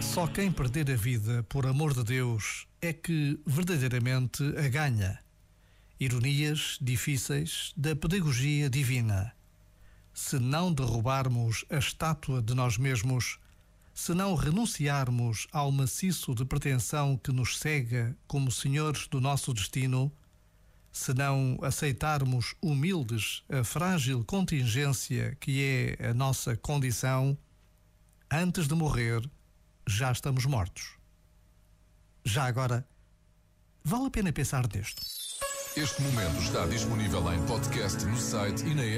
Só quem perder a vida por amor de Deus é que verdadeiramente a ganha. Ironias difíceis da pedagogia divina. Se não derrubarmos a estátua de nós mesmos, se não renunciarmos ao maciço de pretensão que nos cega como senhores do nosso destino, se não aceitarmos humildes a frágil contingência que é a nossa condição, antes de morrer, já estamos mortos. Já agora, vale a pena pensar nisto. Este momento está disponível em podcast no site e na app.